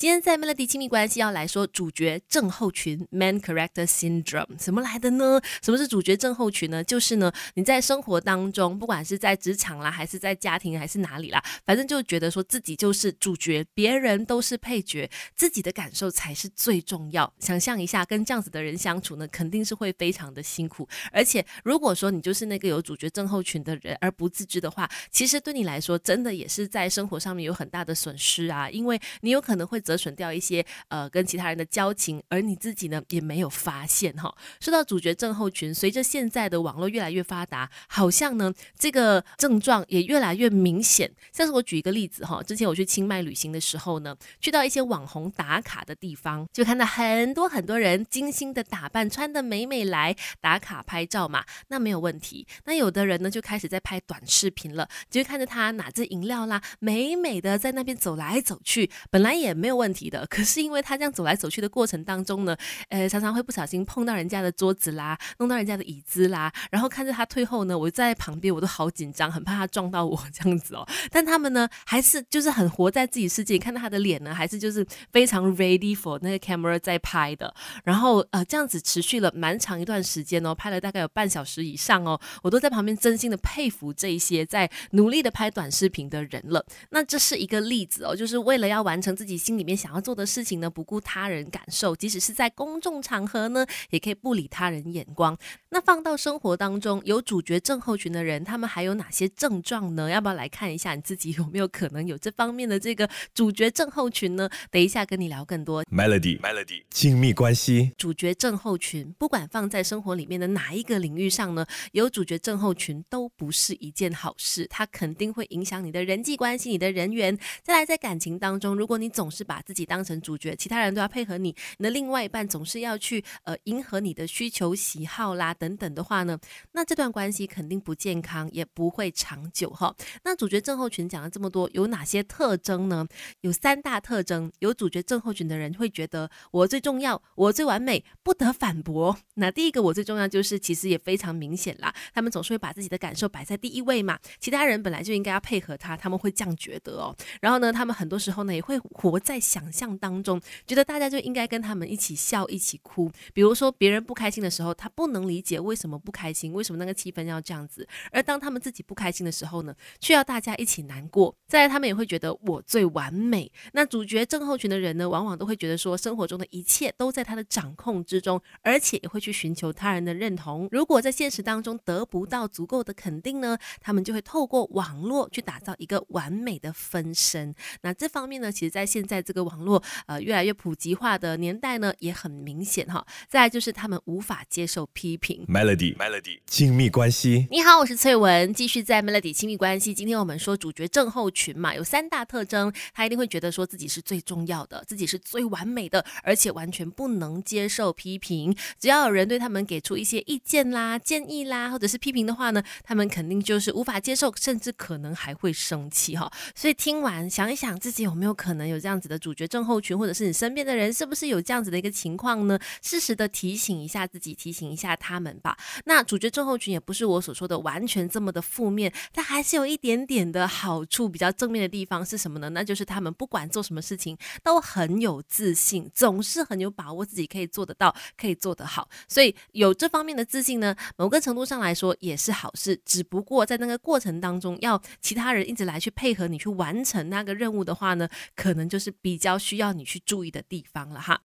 今天在 Melody 亲密关系要来说主角症候群 （Man Character Syndrome） 怎么来的呢？什么是主角症候群呢？就是呢，你在生活当中，不管是在职场啦，还是在家庭，还是哪里啦，反正就觉得说自己就是主角，别人都是配角，自己的感受才是最重要。想象一下，跟这样子的人相处呢，肯定是会非常的辛苦。而且，如果说你就是那个有主角症候群的人而不自知的话，其实对你来说，真的也是在生活上面有很大的损失啊，因为你有可能会折损掉一些呃跟其他人的交情，而你自己呢也没有发现哈。说到主角症候群，随着现在的网络越来越发达，好像呢这个症状也越来越明显。像是我举一个例子哈，之前我去清迈旅行的时候呢，去到一些网红打卡的地方，就看到很多很多人精心的打扮，穿的美美来打卡拍照嘛，那没有问题。那有的人呢就开始在拍短视频了，就看着他拿着饮料啦，美美的在那边走来走去，本来也没有问题的。可是因为他这样走来走去的过程当中呢，呃，常常会不小心碰到人家的桌子啦，弄到人家的椅子啦，然后看着他退后呢，我在旁边我都好紧张，很怕他撞到我 这样子哦。但他们呢，还是就是很活在自己世界，看到他的脸呢，还是就是非常 ready for 那个 camera 在拍的。然后呃，这样子持续了蛮长一段时间哦，拍了大概有半小时以上哦，我都在旁边真心的佩服这一些在努力的拍短视频的人了。那这是一个例子哦，就是为了要完成自己心里面想要做的事情呢，不顾他人感受，即使是在公众场合呢，也可以不理他人眼光。那放到生活当中，有主角症候群的人，他们还有哪些症状呢？要不要来看一下你自己有没有可能有这方面的这个主角症候群呢？等一下跟你聊更多。Melody，Melody，亲密关系，主角症候群，不管放在生活里面的哪一个领域上呢，有主角症候群都不是一件好事，它肯定会影响你的人际关系、你的人缘。再来，在感情当中，如果你总是把自己当成主角，其他人都要配合你，你的另外一半总是要去呃迎合你的需求、喜好啦等等的话呢，那这段关系肯定不健康，也不会长久哈。那主角症候群讲了这么多，有哪些特征呢？有三大特征。有主角症候群的人会觉得我最重要，我最完美，不得反驳。那第一个我最重要就是其实也非常明显啦，他们总是会把自己的感受摆在第一位嘛，其他人本来就应该要配合他，他们会这样觉得哦。然后呢，他们很多时候呢也会活在想象当中，觉得大家就应该跟他们一起笑一起哭。比如说别人不开心的时候，他不能理解为什么不开心，为什么那个气氛要这样子。而当他们自己不开心的时候呢，却要大家一起难过。再来，他们也会觉得我最完美。那主角症候群的人呢，往往都会觉得说，生活中的一切都在他的掌控之中，而且也会去寻求他人的认同。如果在现实当中得不到足够的肯定呢，他们就会透过网络去打造一个完美的分身。那这方面呢，其实在现在这个网络呃越来越普及化的年代呢，也很明显哈。再来就是他们无法接受批评。Melody，Melody，亲密关系。你好，我是翠文，继续在 Melody 亲密关系。今天我们说主角症候群嘛，有三大特征，他一定会觉得说自己是最重要的，自己是最完美的，而且完全不能接受批评。只要有人对他们给出一些意见啦、建议啦，或者是批评的话呢，他们肯定就是无法接受，甚至可能还会生气哈。所以听完想一想，自己有没有可能有这样子的主角症候群，或者是你身边的人是不是有这样子的一个情况呢？适时的提醒一下自己，提醒一下他们吧。那主角症候群也不是我所说的完全这么的负面，但还是有一点点的好处，比较正面的地方是什么呢？那就是他们不管做什么事情都很有自信，总是很有把握自己可以做得到，可以做得好。所以有这方面的自信呢，某个程度上来说也是好事。只不过在那个过程当中，要其他人一直来去配合你去完成那个任务的话呢，可能就是比比较需要你去注意的地方了哈。